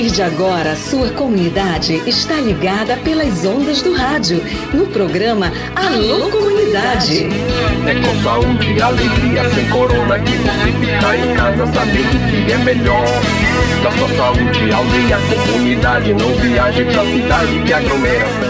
partir de agora, sua comunidade está ligada pelas ondas do rádio, no programa Alô Comunidade. É com saúde e alegria, sem corona, que você em casa sabendo que é melhor. Da sua saúde, aldeia, comunidade, não viaje pra cidade que.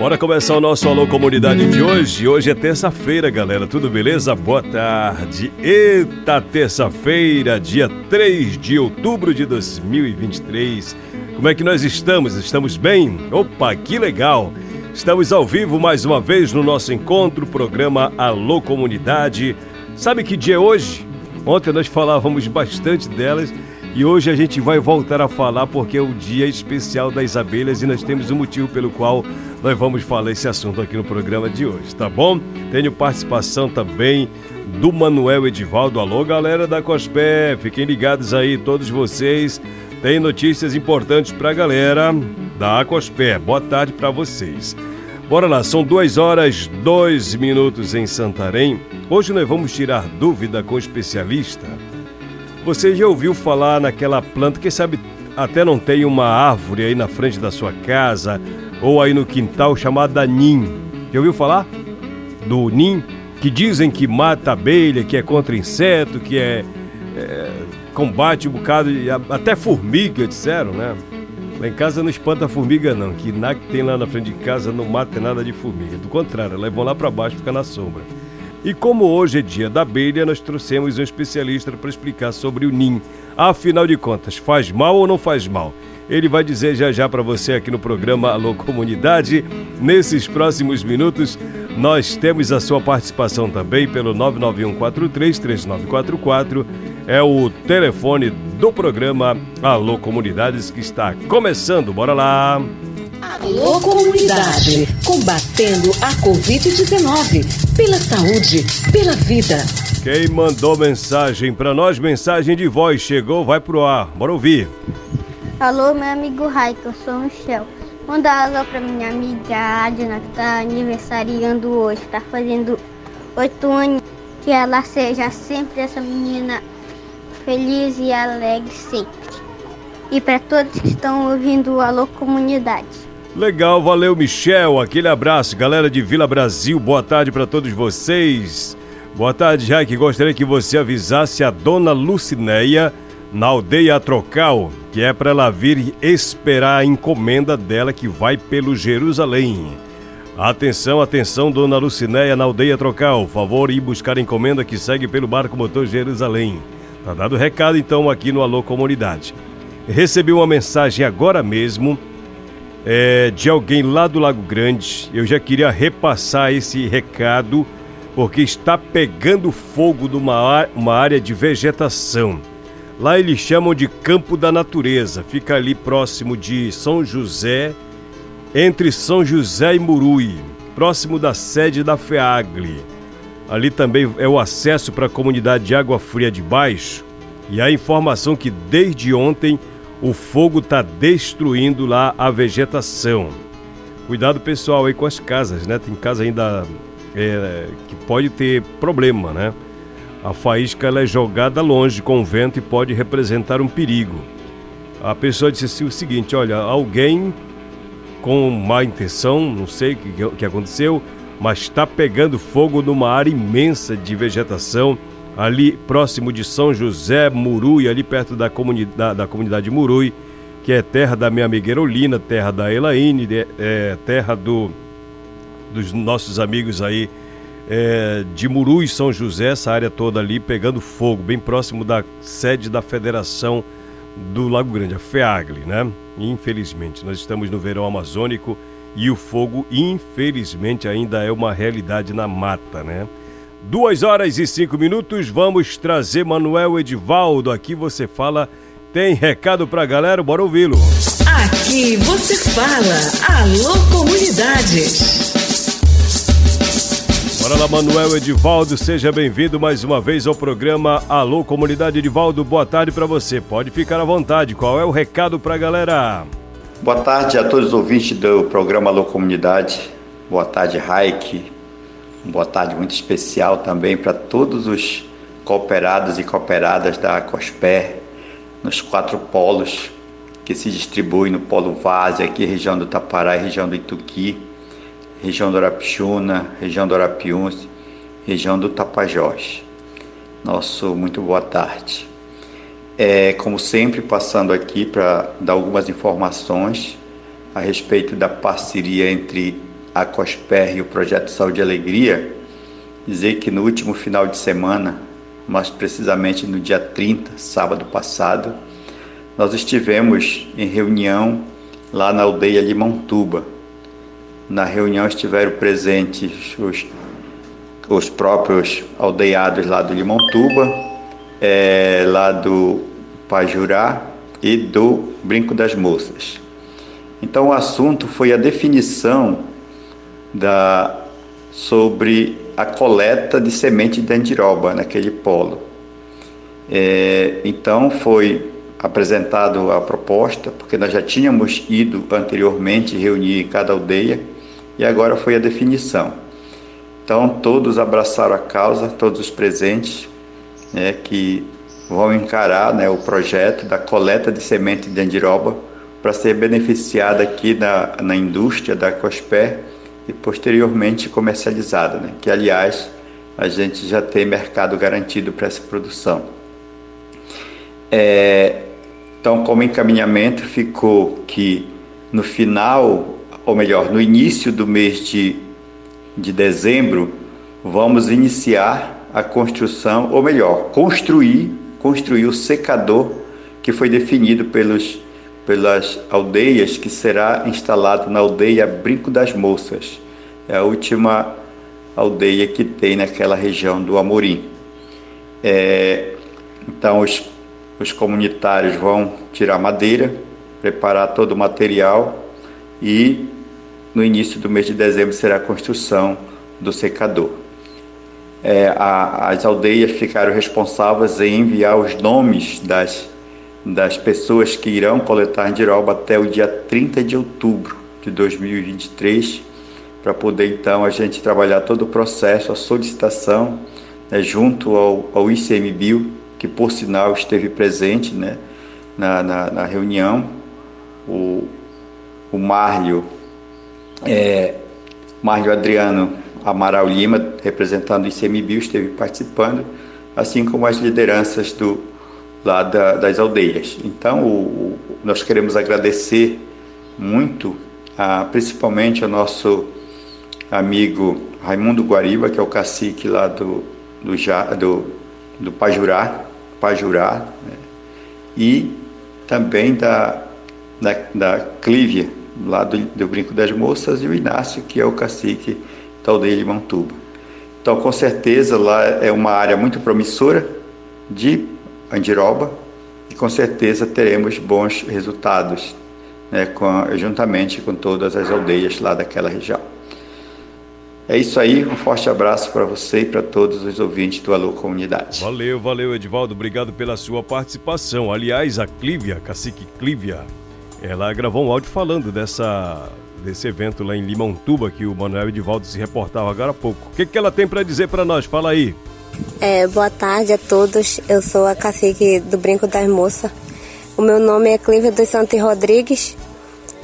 Bora começar o nosso Alô Comunidade de hoje. Hoje é terça-feira, galera. Tudo beleza? Boa tarde. Eita, terça-feira, dia 3 de outubro de 2023. Como é que nós estamos? Estamos bem? Opa, que legal! Estamos ao vivo mais uma vez no nosso encontro, programa Alô Comunidade. Sabe que dia é hoje? Ontem nós falávamos bastante delas e hoje a gente vai voltar a falar porque é o dia especial das abelhas e nós temos um motivo pelo qual nós vamos falar esse assunto aqui no programa de hoje, tá bom? Tenho participação também do Manuel Edivaldo. Alô, galera da Cospé, fiquem ligados aí, todos vocês. Tem notícias importantes para a galera da Acospé. Boa tarde para vocês. Bora lá, são duas horas, dois minutos em Santarém. Hoje nós vamos tirar dúvida com o especialista. Você já ouviu falar naquela planta, quem sabe até não tem uma árvore aí na frente da sua casa ou aí no quintal chamada nim. Já ouviu falar? Do nim? Que dizem que mata abelha, que é contra inseto, que é, é combate um bocado, de, até formiga, disseram, né? Lá em casa não espanta formiga não, que nada que tem lá na frente de casa não mata nada de formiga. Do contrário, elas vão lá para baixo ficar na sombra. E como hoje é dia da abelha, nós trouxemos um especialista para explicar sobre o ninho. Afinal de contas, faz mal ou não faz mal? Ele vai dizer já já para você aqui no programa Alô Comunidade. Nesses próximos minutos, nós temos a sua participação também pelo 991433944. É o telefone do programa Alô Comunidades que está começando. Bora lá! Alô Comunidade, combatendo a Covid-19, pela saúde, pela vida. Quem mandou mensagem para nós, mensagem de voz, chegou, vai pro ar. Bora ouvir. Alô, meu amigo Raik, eu sou o Michel. Manda alô pra minha amiga Adna, que tá aniversariando hoje, tá fazendo oito anos. Que ela seja sempre essa menina feliz e alegre sempre. E para todos que estão ouvindo o Alô Comunidade. Legal, valeu Michel, aquele abraço, galera de Vila Brasil, boa tarde para todos vocês. Boa tarde, Jaque, gostaria que você avisasse a dona Lucinéia na aldeia Trocal, que é para ela vir esperar a encomenda dela que vai pelo Jerusalém. Atenção, atenção, dona Lucinéia na aldeia Trocal, favor ir buscar a encomenda que segue pelo barco motor Jerusalém. Tá dado o recado então aqui no Alô Comunidade. Recebi uma mensagem agora mesmo é, de alguém lá do Lago Grande. Eu já queria repassar esse recado porque está pegando fogo numa uma área de vegetação. Lá eles chamam de Campo da Natureza, fica ali próximo de São José, entre São José e Murui, próximo da sede da FEAGLE. Ali também é o acesso para a comunidade de Água Fria de Baixo e a informação que desde ontem o fogo está destruindo lá a vegetação. Cuidado pessoal aí com as casas, né? Tem casa ainda é, que pode ter problema, né? A faísca ela é jogada longe com o vento e pode representar um perigo. A pessoa disse assim, o seguinte: olha, alguém com má intenção, não sei o que, que aconteceu, mas está pegando fogo numa área imensa de vegetação ali próximo de São José Murui, ali perto da comunidade, da comunidade Murui, que é terra da minha amiga Erolina, terra da Elaine, é, terra do, dos nossos amigos aí é, de Muru e São José, essa área toda ali pegando fogo, bem próximo da sede da Federação do Lago Grande, a FEAGLE, né? Infelizmente, nós estamos no verão amazônico e o fogo, infelizmente, ainda é uma realidade na mata, né? Duas horas e cinco minutos, vamos trazer Manuel Edivaldo. Aqui você fala, tem recado pra galera, bora ouvi-lo. Aqui você fala, alô comunidade. Bora lá, Manuel Edivaldo, seja bem-vindo mais uma vez ao programa Alô Comunidade Edivaldo. Boa tarde para você. Pode ficar à vontade. Qual é o recado para a galera? Boa tarde a todos os ouvintes do programa Alô Comunidade. Boa tarde, Raik. Boa tarde muito especial também para todos os cooperados e cooperadas da Cosper nos quatro polos que se distribuem no polo Várzea, aqui região do Tapará região do Ituqui região do Arapixuna, região do Arapiuns, região do Tapajós. Nosso muito boa tarde. É, como sempre, passando aqui para dar algumas informações a respeito da parceria entre a COSPER e o Projeto Saúde e Alegria, dizer que no último final de semana, mais precisamente no dia 30, sábado passado, nós estivemos em reunião lá na aldeia Limontuba, na reunião estiveram presentes os, os próprios aldeados lá do Limontuba, é, lá do Pajurá e do Brinco das Moças. Então o assunto foi a definição da, sobre a coleta de semente de andiroba naquele polo. É, então foi apresentado a proposta, porque nós já tínhamos ido anteriormente reunir cada aldeia e agora foi a definição. Então todos abraçaram a causa, todos os presentes, né, que vão encarar né, o projeto da coleta de semente de andiroba para ser beneficiada aqui na, na indústria da Cosper e posteriormente comercializada, né, que aliás a gente já tem mercado garantido para essa produção. É, então, como encaminhamento, ficou que no final ou melhor, no início do mês de, de dezembro, vamos iniciar a construção, ou melhor, construir, construir o secador que foi definido pelos, pelas aldeias, que será instalado na aldeia Brinco das Moças. É a última aldeia que tem naquela região do Amorim. É, então, os, os comunitários vão tirar madeira, preparar todo o material e no início do mês de dezembro será a construção do secador. É, a, as aldeias ficaram responsáveis em enviar os nomes das, das pessoas que irão coletar andiroba até o dia 30 de outubro de 2023, para poder então a gente trabalhar todo o processo, a solicitação, né, junto ao, ao ICMBio, que por sinal esteve presente né, na, na, na reunião, o, o Márlio é, Mário Adriano Amaral Lima, representando o ICMBio, esteve participando, assim como as lideranças do, lá da, das aldeias. Então, o, o, nós queremos agradecer muito, a, principalmente ao nosso amigo Raimundo Guariba, que é o cacique lá do, do, do, do Pajurá, Pajurá né? e também da, da, da Clívia, lá do, do Brinco das Moças, e o Inácio, que é o cacique da aldeia de Mantuba. Então, com certeza, lá é uma área muito promissora de Andiroba e com certeza teremos bons resultados, né, com, juntamente com todas as aldeias lá daquela região. É isso aí, um forte abraço para você e para todos os ouvintes do Alô Comunidade. Valeu, valeu, Edivaldo, obrigado pela sua participação. Aliás, a Clívia, cacique Clívia, ela gravou um áudio falando dessa desse evento lá em Limontuba que o Manuel Edivaldo se reportava agora há pouco. O que, que ela tem para dizer para nós? Fala aí. É, boa tarde a todos. Eu sou a cacique do Brinco das Moças. O meu nome é Clívia dos Santos Rodrigues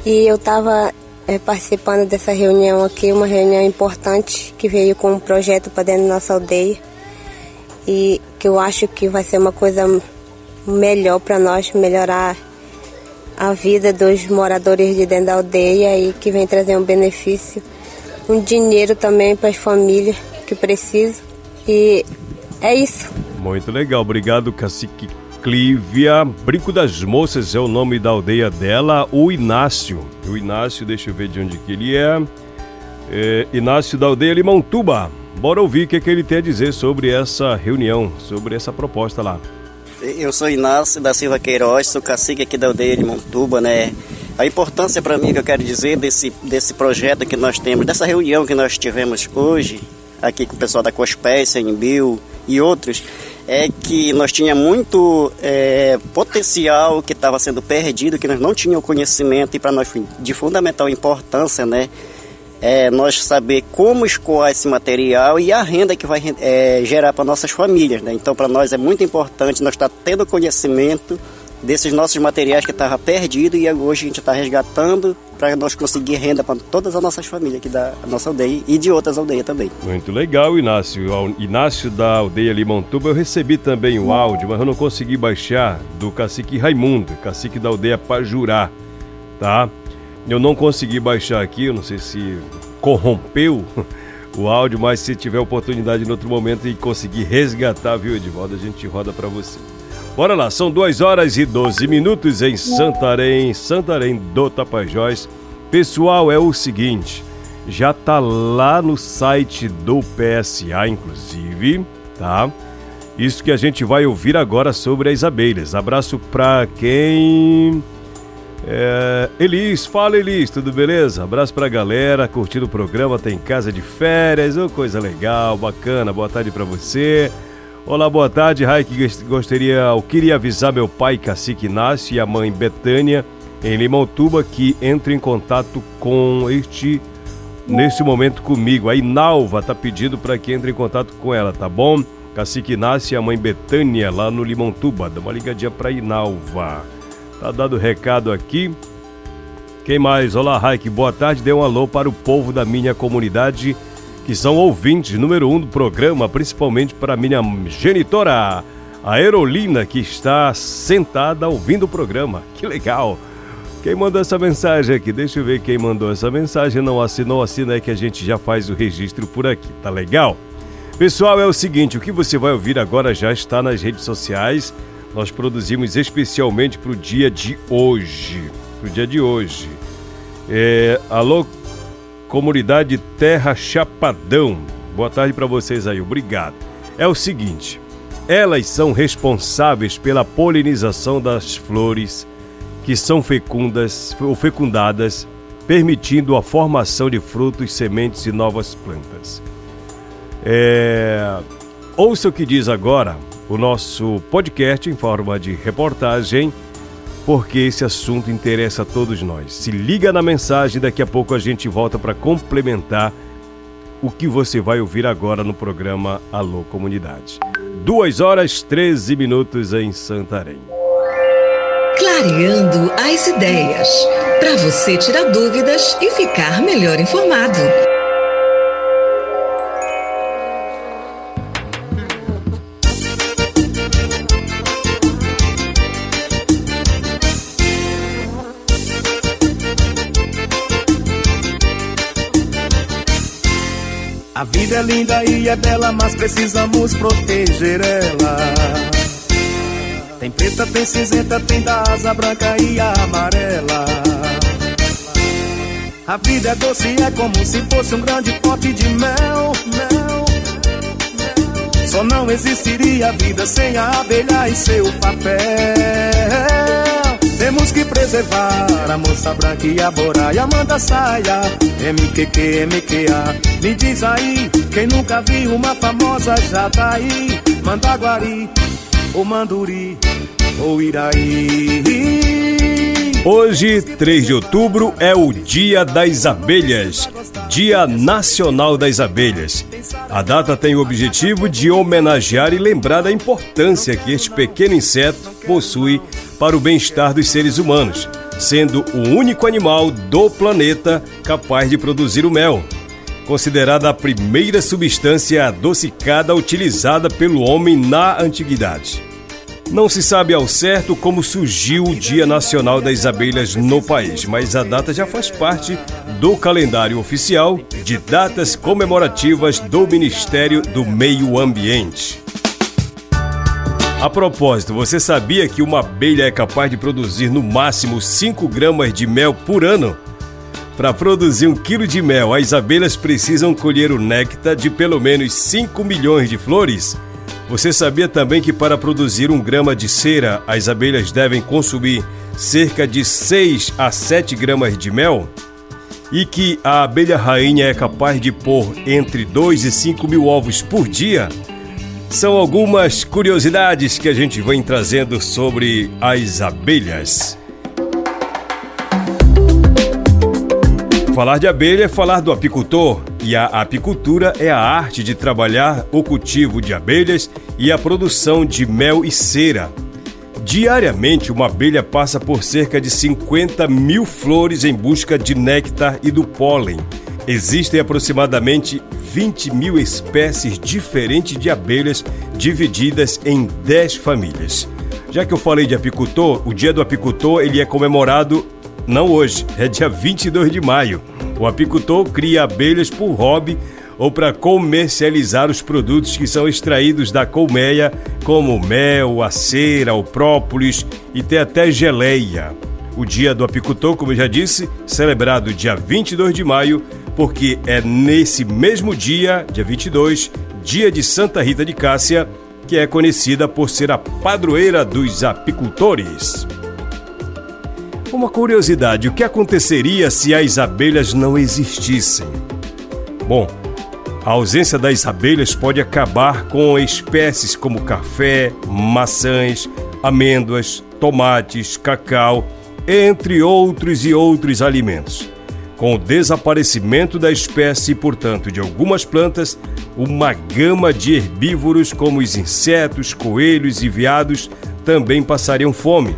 e eu estava é, participando dessa reunião aqui, uma reunião importante que veio com um projeto para dentro da nossa aldeia e que eu acho que vai ser uma coisa melhor para nós, melhorar a vida dos moradores de dentro da aldeia e que vem trazer um benefício, um dinheiro também para as famílias que precisam. E é isso. Muito legal, obrigado, Cacique Clívia. Brinco das Moças é o nome da aldeia dela, o Inácio. O Inácio, deixa eu ver de onde que ele é. é Inácio da aldeia Limontuba. Bora ouvir o que, é que ele tem a dizer sobre essa reunião, sobre essa proposta lá. Eu sou Inácio da Silva Queiroz, sou cacique aqui da aldeia de Montuba, né? A importância para mim que eu quero dizer desse, desse projeto que nós temos, dessa reunião que nós tivemos hoje, aqui com o pessoal da Cospécia, Bill e outros, é que nós tinha muito é, potencial que estava sendo perdido, que nós não tínhamos conhecimento e para nós de fundamental importância, né? É, nós saber como escoar esse material e a renda que vai é, gerar para nossas famílias, né? Então, para nós é muito importante nós estar tá tendo conhecimento desses nossos materiais que estavam perdidos e hoje a gente está resgatando para nós conseguir renda para todas as nossas famílias aqui da nossa aldeia e de outras aldeias também. Muito legal, Inácio. Inácio da aldeia Limontuba, eu recebi também o áudio, mas eu não consegui baixar do cacique Raimundo, cacique da aldeia Pajurá, tá? Eu não consegui baixar aqui, eu não sei se corrompeu o áudio, mas se tiver oportunidade em outro momento e conseguir resgatar, viu, Edvaldo, a gente roda para você. Bora lá, são 2 horas e 12 minutos em Santarém, Santarém do Tapajós. Pessoal, é o seguinte, já tá lá no site do PSA, inclusive, tá? Isso que a gente vai ouvir agora sobre as abelhas. Abraço pra quem. É, Elis, fala Elis, tudo beleza? Abraço pra galera, curtindo o programa, tem casa de férias, oh, coisa legal, bacana, boa tarde pra você. Olá, boa tarde. Raik, gostaria, eu queria avisar meu pai Cacique Inácio e a mãe Betânia em Limãotuba que entre em contato com este nesse momento comigo. A Inalva tá pedindo para que entre em contato com ela, tá bom? Cacique Inácio e a mãe Betânia lá no Limãotuba. Dá uma ligadinha para Inalva. Tá dado recado aqui. Quem mais? Olá, Raik, boa tarde. Dê um alô para o povo da minha comunidade que são ouvintes número um do programa, principalmente para minha genitora, a Erolina, que está sentada ouvindo o programa. Que legal! Quem mandou essa mensagem aqui? Deixa eu ver quem mandou essa mensagem. Não assinou, assina aí que a gente já faz o registro por aqui, tá legal? Pessoal, é o seguinte: o que você vai ouvir agora já está nas redes sociais. Nós produzimos especialmente para o dia de hoje. Para o dia de hoje. É, alô, comunidade Terra Chapadão. Boa tarde para vocês aí, obrigado. É o seguinte, elas são responsáveis pela polinização das flores que são fecundas ou fecundadas, permitindo a formação de frutos, sementes e novas plantas. É... Ouça o que diz agora o nosso podcast em forma de reportagem porque esse assunto interessa a todos nós. Se liga na mensagem, daqui a pouco a gente volta para complementar o que você vai ouvir agora no programa Alô Comunidade. 2 horas 13 minutos em Santarém. Clareando as ideias, para você tirar dúvidas e ficar melhor informado. É linda e é bela, mas precisamos proteger ela. Tem preta, tem cinzenta, tem da asa branca e amarela. A vida é doce, é como se fosse um grande pote de mel, mel. Só não existiria vida sem a abelha e seu papel. Temos que preservar a moça branca e a boraia manda saia. MQQ, MQA Me diz aí, quem nunca viu uma famosa jataí? Mandaguari, ou Manduri, ou Iraí Hoje, 3 de outubro, é o Dia das Abelhas, Dia Nacional das Abelhas. A data tem o objetivo de homenagear e lembrar da importância que este pequeno inseto possui para o bem-estar dos seres humanos, sendo o único animal do planeta capaz de produzir o mel. Considerada a primeira substância adocicada utilizada pelo homem na antiguidade. Não se sabe ao certo como surgiu o Dia Nacional das Abelhas no país, mas a data já faz parte do calendário oficial de datas comemorativas do Ministério do Meio Ambiente. A propósito, você sabia que uma abelha é capaz de produzir no máximo 5 gramas de mel por ano? Para produzir um quilo de mel, as abelhas precisam colher o néctar de pelo menos 5 milhões de flores. Você sabia também que para produzir um grama de cera, as abelhas devem consumir cerca de 6 a 7 gramas de mel? e que a abelha rainha é capaz de pôr entre 2 e 5 mil ovos por dia? São algumas curiosidades que a gente vem trazendo sobre as abelhas. Falar de abelha é falar do apicultor, e a apicultura é a arte de trabalhar o cultivo de abelhas e a produção de mel e cera. Diariamente, uma abelha passa por cerca de 50 mil flores em busca de néctar e do pólen. Existem aproximadamente 20 mil espécies diferentes de abelhas divididas em 10 famílias. Já que eu falei de apicultor, o dia do apicultor ele é comemorado não hoje, é dia 22 de maio. O apicultor cria abelhas por hobby ou para comercializar os produtos que são extraídos da colmeia, como o mel, a cera, o própolis e tem até geleia. O Dia do Apicultor, como eu já disse, celebrado dia 22 de maio, porque é nesse mesmo dia, dia 22, dia de Santa Rita de Cássia, que é conhecida por ser a padroeira dos apicultores. Uma curiosidade: o que aconteceria se as abelhas não existissem? Bom, a ausência das abelhas pode acabar com espécies como café, maçãs, amêndoas, tomates, cacau, entre outros e outros alimentos. Com o desaparecimento da espécie e, portanto, de algumas plantas, uma gama de herbívoros como os insetos, coelhos e veados também passariam fome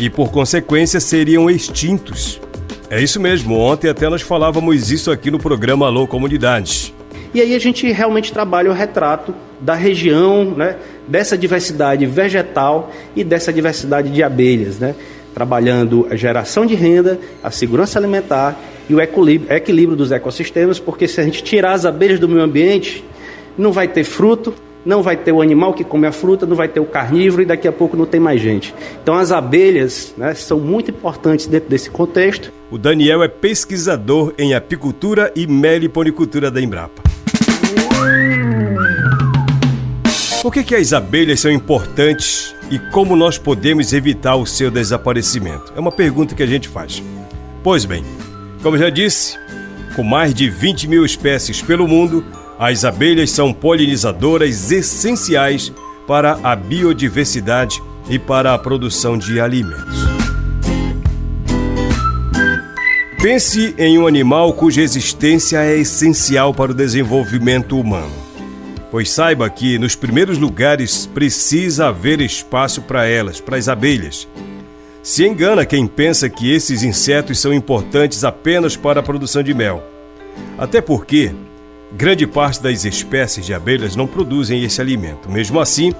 e, por consequência, seriam extintos. É isso mesmo, ontem até nós falávamos isso aqui no programa Alô Comunidade. E aí a gente realmente trabalha o retrato da região, né, dessa diversidade vegetal e dessa diversidade de abelhas, né, trabalhando a geração de renda, a segurança alimentar e o equilíbrio dos ecossistemas, porque se a gente tirar as abelhas do meio ambiente, não vai ter fruto, não vai ter o animal que come a fruta, não vai ter o carnívoro e daqui a pouco não tem mais gente. Então as abelhas né, são muito importantes dentro desse contexto. O Daniel é pesquisador em apicultura e meliponicultura da Embrapa. Por que, que as abelhas são importantes e como nós podemos evitar o seu desaparecimento? É uma pergunta que a gente faz. Pois bem, como já disse, com mais de 20 mil espécies pelo mundo, as abelhas são polinizadoras essenciais para a biodiversidade e para a produção de alimentos. Pense em um animal cuja existência é essencial para o desenvolvimento humano. Pois saiba que nos primeiros lugares precisa haver espaço para elas, para as abelhas. Se engana quem pensa que esses insetos são importantes apenas para a produção de mel. Até porque grande parte das espécies de abelhas não produzem esse alimento. Mesmo assim,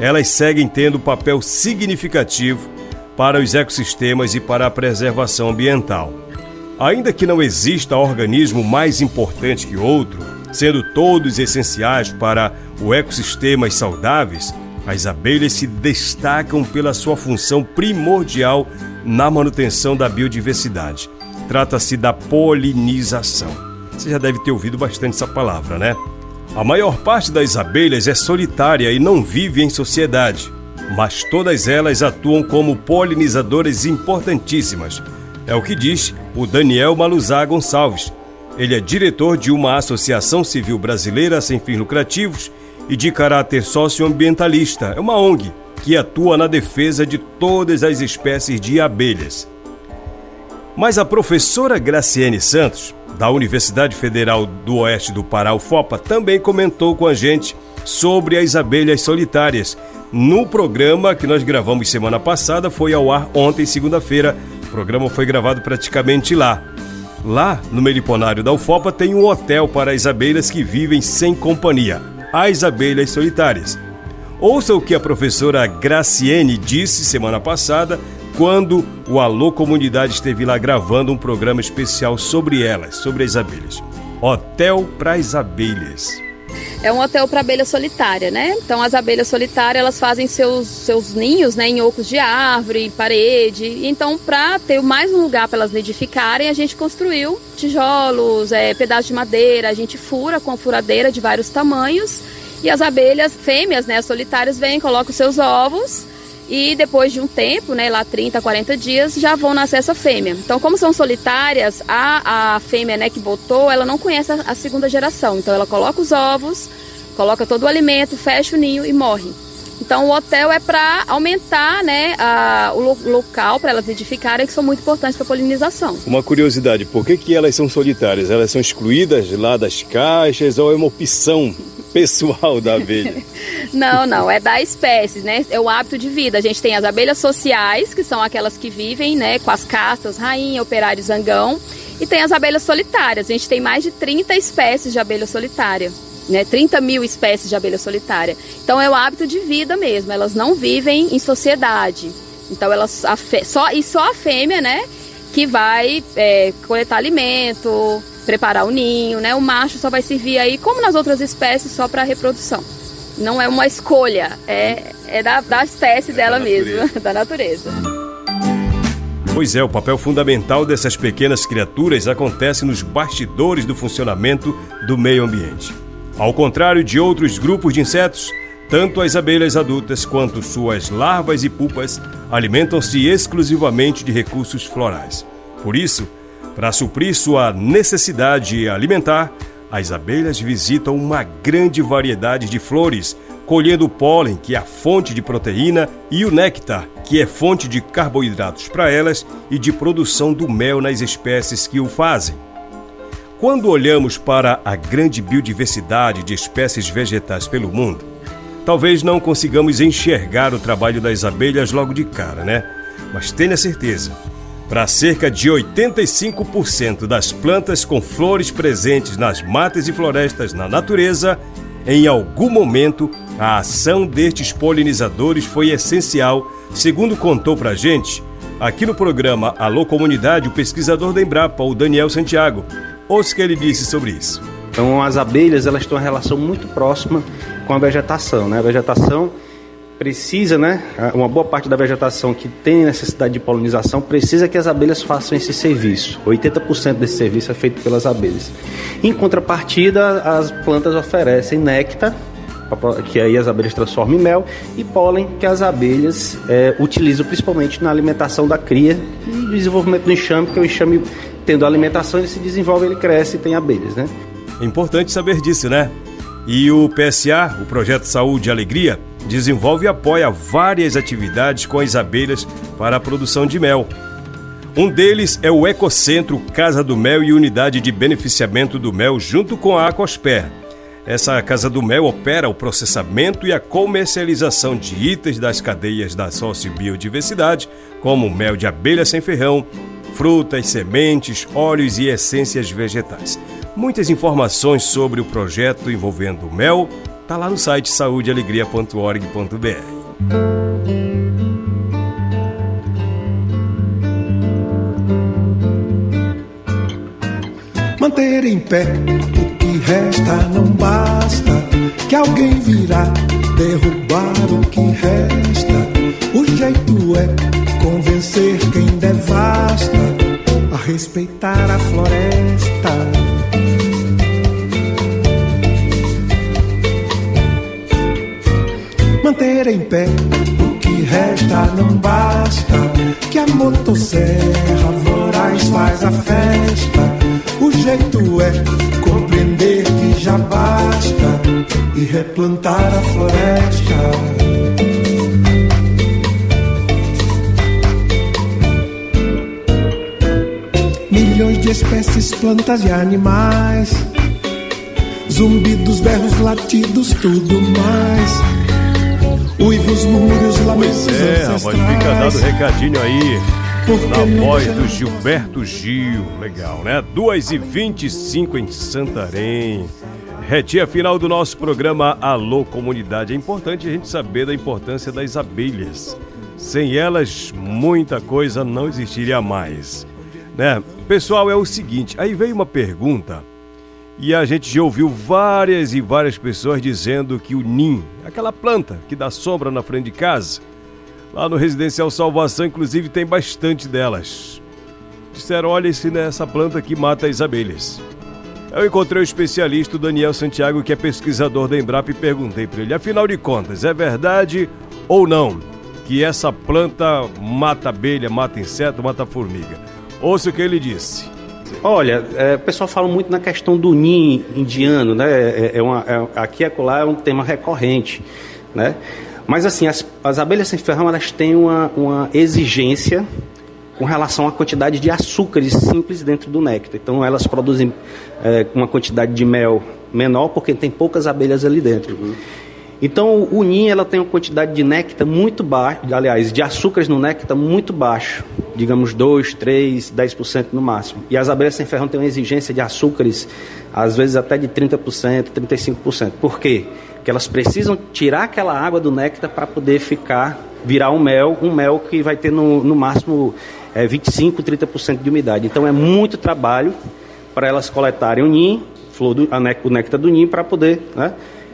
elas seguem tendo papel significativo para os ecossistemas e para a preservação ambiental. Ainda que não exista organismo mais importante que outro, sendo todos essenciais para o ecossistemas saudáveis, as abelhas se destacam pela sua função primordial na manutenção da biodiversidade. Trata-se da polinização. Você já deve ter ouvido bastante essa palavra, né? A maior parte das abelhas é solitária e não vive em sociedade, mas todas elas atuam como polinizadoras importantíssimas. É o que diz o Daniel Maluzá Gonçalves. Ele é diretor de uma associação civil brasileira sem fins lucrativos e de caráter socioambientalista. É uma ONG que atua na defesa de todas as espécies de abelhas. Mas a professora Graciane Santos, da Universidade Federal do Oeste do Pará, UFOPA, também comentou com a gente sobre as abelhas solitárias. No programa que nós gravamos semana passada, foi ao ar ontem, segunda-feira. O programa foi gravado praticamente lá. Lá, no Meliponário da UFOPA, tem um hotel para as abelhas que vivem sem companhia as abelhas solitárias. Ouça o que a professora Graciene disse semana passada, quando o Alô Comunidade esteve lá gravando um programa especial sobre elas, sobre as abelhas. Hotel para as abelhas. É um hotel para abelha solitária, né? Então as abelhas solitárias elas fazem seus, seus ninhos, né, em ocos de árvore, parede. Então para ter mais um lugar para elas nidificarem, a gente construiu tijolos, é, pedaços de madeira. A gente fura com furadeira de vários tamanhos e as abelhas fêmeas, né, solitárias, vêm, colocam seus ovos e depois de um tempo, né, lá 30, 40 dias, já vão nascer essa fêmea. Então, como são solitárias, a, a fêmea né, que botou, ela não conhece a, a segunda geração. Então, ela coloca os ovos, coloca todo o alimento, fecha o ninho e morre. Então o hotel é para aumentar né, a, o lo, local para elas nidificarem, que são muito importantes para a polinização. Uma curiosidade, por que, que elas são solitárias? Elas são excluídas lá das caixas ou é uma opção pessoal da abelha? não, não, é da espécie, né? É o hábito de vida. A gente tem as abelhas sociais, que são aquelas que vivem né, com as castas, rainha, operário, zangão. E tem as abelhas solitárias. A gente tem mais de 30 espécies de abelha solitária né, 30 mil espécies de abelha solitária. Então é o hábito de vida mesmo, elas não vivem em sociedade. Então elas só e só a fêmea, né, que vai é, coletar alimento, preparar o ninho, né? O macho só vai servir aí, como nas outras espécies, só para reprodução. Não é uma escolha, é, é da, da espécie dela da mesma, da natureza. Pois é, o papel fundamental dessas pequenas criaturas acontece nos bastidores do funcionamento do meio ambiente. Ao contrário de outros grupos de insetos, tanto as abelhas adultas quanto suas larvas e pupas alimentam-se exclusivamente de recursos florais. Por isso, para suprir sua necessidade alimentar, as abelhas visitam uma grande variedade de flores, colhendo o pólen, que é a fonte de proteína, e o néctar, que é fonte de carboidratos para elas e de produção do mel nas espécies que o fazem. Quando olhamos para a grande biodiversidade de espécies vegetais pelo mundo, talvez não consigamos enxergar o trabalho das abelhas logo de cara, né? Mas tenha certeza, para cerca de 85% das plantas com flores presentes nas matas e florestas na natureza, em algum momento a ação destes polinizadores foi essencial, segundo contou pra gente aqui no programa Alô Comunidade o pesquisador da Embrapa, o Daniel Santiago, Ouça o que ele disse sobre isso. Então, as abelhas elas têm uma relação muito próxima com a vegetação. Né? A vegetação precisa, né? Uma boa parte da vegetação que tem necessidade de polinização precisa que as abelhas façam esse serviço. 80% desse serviço é feito pelas abelhas. Em contrapartida, as plantas oferecem néctar, que aí as abelhas transformam em mel, e pólen, que as abelhas é, utilizam principalmente na alimentação da cria e desenvolvimento do enxame, que é o enxame tendo alimentação, ele se desenvolve, ele cresce e tem abelhas, né? É importante saber disso, né? E o PSA, o Projeto Saúde e Alegria, desenvolve e apoia várias atividades com as abelhas para a produção de mel. Um deles é o Ecocentro Casa do Mel e Unidade de Beneficiamento do Mel, junto com a Aquasper. Essa Casa do Mel opera o processamento e a comercialização de itens das cadeias da sociobiodiversidade, como mel de abelha sem ferrão, frutas, sementes, óleos e essências vegetais. Muitas informações sobre o projeto envolvendo o mel tá lá no site saudealegria.org.br. Manter em pé o que resta não basta, que alguém virá derrubar o que resta. O jeito é convencer quem devasta a respeitar a floresta. Manter em pé o que resta não basta, que a motosserra voraz faz a festa. O jeito é compreender que já basta e replantar a floresta. De espécies, plantas e animais. Zumbidos, berros, latidos, tudo mais. Uivos, murmúrios, lamentos Pois é, rapaz, fica dado recadinho aí. Na voz do Gilberto Gil. Legal, né? 2 e 25 em Santarém. Retinha final do nosso programa Alô Comunidade. É importante a gente saber da importância das abelhas. Sem elas, muita coisa não existiria mais. Né? Pessoal, é o seguinte, aí veio uma pergunta e a gente já ouviu várias e várias pessoas dizendo que o NIM, aquela planta que dá sombra na frente de casa, lá no Residencial Salvação, inclusive, tem bastante delas. Disseram, olha esse nessa planta que mata as abelhas. Eu encontrei o especialista o Daniel Santiago, que é pesquisador da Embrapa, e perguntei para ele, afinal de contas, é verdade ou não que essa planta mata abelha, mata inseto, mata formiga. Ouça o que ele disse. Olha, é, o pessoal fala muito na questão do ninho indiano, né? É, é uma, é, aqui e acolá é um tema recorrente, né? Mas assim, as, as abelhas sem ferrão, elas têm uma, uma exigência com relação à quantidade de açúcares simples dentro do néctar. Então elas produzem é, uma quantidade de mel menor porque tem poucas abelhas ali dentro. Uhum. Então o ninho ela tem uma quantidade de néctar muito baixa, aliás, de açúcares no néctar muito baixo, digamos 2, 3, 10% no máximo. E as abelhas sem ferrão têm uma exigência de açúcares às vezes até de 30%, 35%. Por quê? Porque elas precisam tirar aquela água do néctar para poder ficar virar um mel, um mel que vai ter no, no máximo é, 25, 30% de umidade. Então é muito trabalho para elas coletarem o ninho, flor do, a, o néctar do ninho, para poder. Né?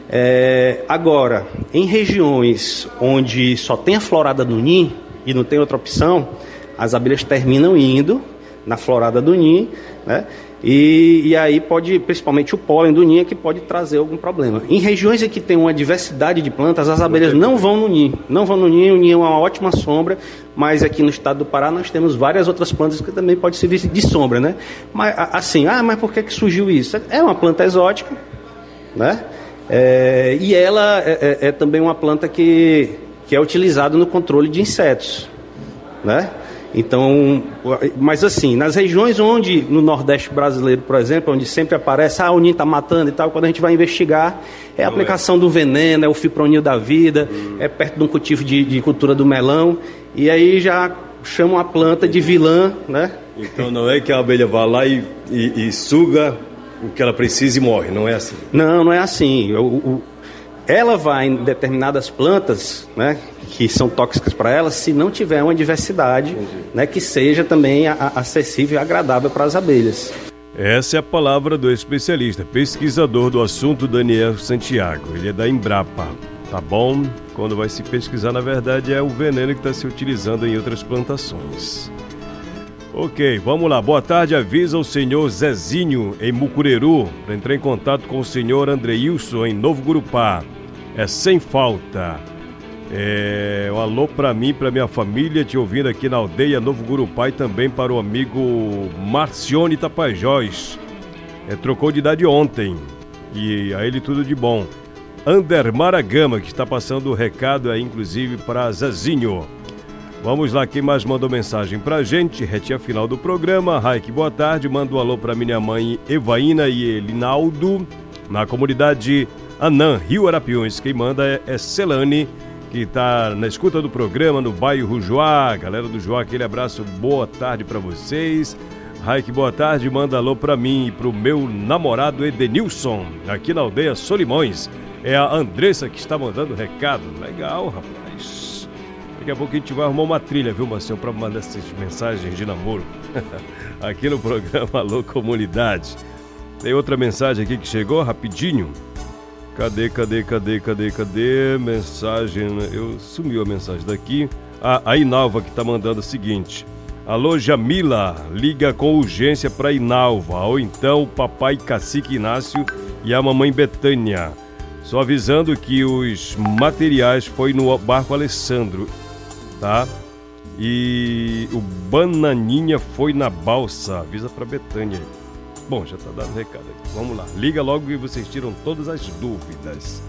É, agora, em regiões onde só tem a florada do ninho e não tem outra opção, as abelhas terminam indo na florada do ninho, né? E, e, aí pode, principalmente o pólen do ninho, é que pode trazer algum problema. Em regiões em que tem uma diversidade de plantas, as abelhas não vão no ninho. Não vão no ninho, o ninho é uma ótima sombra, mas aqui no estado do Pará nós temos várias outras plantas que também podem servir de sombra, né? Mas assim, ah, mas por que, que surgiu isso? É uma planta exótica, né? É, e ela é, é, é também uma planta que, que é utilizada no controle de insetos, né? Então, mas assim, nas regiões onde, no Nordeste brasileiro, por exemplo, onde sempre aparece, ah, o ninho está matando e tal, quando a gente vai investigar, é a aplicação do veneno, é o fipronil da vida, é perto de um cultivo de, de, cultura do melão, e aí já chamam a planta de vilã, né? Então não é que a abelha vá lá e, e, e suga o que ela precisa e morre, não é assim? Não, não é assim. O, o, ela vai em determinadas plantas, né, que são tóxicas para ela, se não tiver uma diversidade, né, que seja também a, acessível e agradável para as abelhas. Essa é a palavra do especialista, pesquisador do assunto Daniel Santiago. Ele é da Embrapa, tá bom? Quando vai se pesquisar, na verdade, é o veneno que está se utilizando em outras plantações. Ok, vamos lá. Boa tarde. Avisa o senhor Zezinho em Mucureru entrar em contato com o senhor Andreilson em Novo Gurupá. É sem falta. É, um alô para mim, para minha família, te ouvindo aqui na aldeia Novo Gurupá e também para o amigo Marcione Tapajós. É, trocou de idade ontem e a ele tudo de bom. Ander Maragama, que está passando o recado aí, inclusive, para Zezinho. Vamos lá, quem mais mandou mensagem pra gente? Retinha final do programa. Raik, boa tarde. Manda um alô pra minha mãe Evaína e Elinaldo, na comunidade Anã, Rio Arapiões. Quem manda é, é Celane, que tá na escuta do programa no bairro Joá. Galera do Joá, aquele abraço, boa tarde para vocês. Raik, boa tarde. Manda alô pra mim e pro meu namorado Edenilson, aqui na aldeia Solimões. É a Andressa que está mandando recado. Legal, rapaz. Daqui a pouco a gente vai arrumar uma trilha, viu, Marcelo, para mandar essas mensagens de namoro aqui no programa Alô Comunidade. Tem outra mensagem aqui que chegou rapidinho. Cadê, cadê, cadê, cadê, cadê? Mensagem. Eu sumiu a mensagem daqui. Ah, a Inalva que tá mandando o seguinte. Alô, Jamila, liga com urgência para Inalva, ou então o papai Cacique Inácio e a mamãe Betânia. Só avisando que os materiais foi no barco Alessandro tá? E o Bananinha foi na balsa. Avisa pra Betânia. Bom, já tá dando recado aqui. Vamos lá. Liga logo e vocês tiram todas as dúvidas.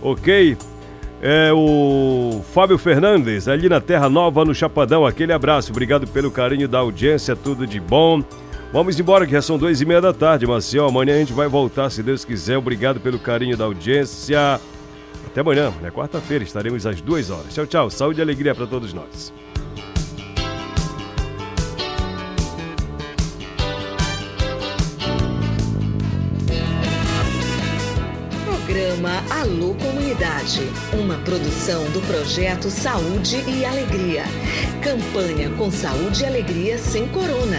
Ok? É o Fábio Fernandes, ali na Terra Nova, no Chapadão. Aquele abraço. Obrigado pelo carinho da audiência. Tudo de bom. Vamos embora, que já são duas e meia da tarde, Marcel. Amanhã a gente vai voltar, se Deus quiser. Obrigado pelo carinho da audiência. Até amanhã, na quarta-feira, estaremos às duas horas. Tchau, tchau. Saúde e alegria para todos nós. Programa Alô Comunidade, uma produção do projeto Saúde e Alegria. Campanha com Saúde e Alegria sem Corona.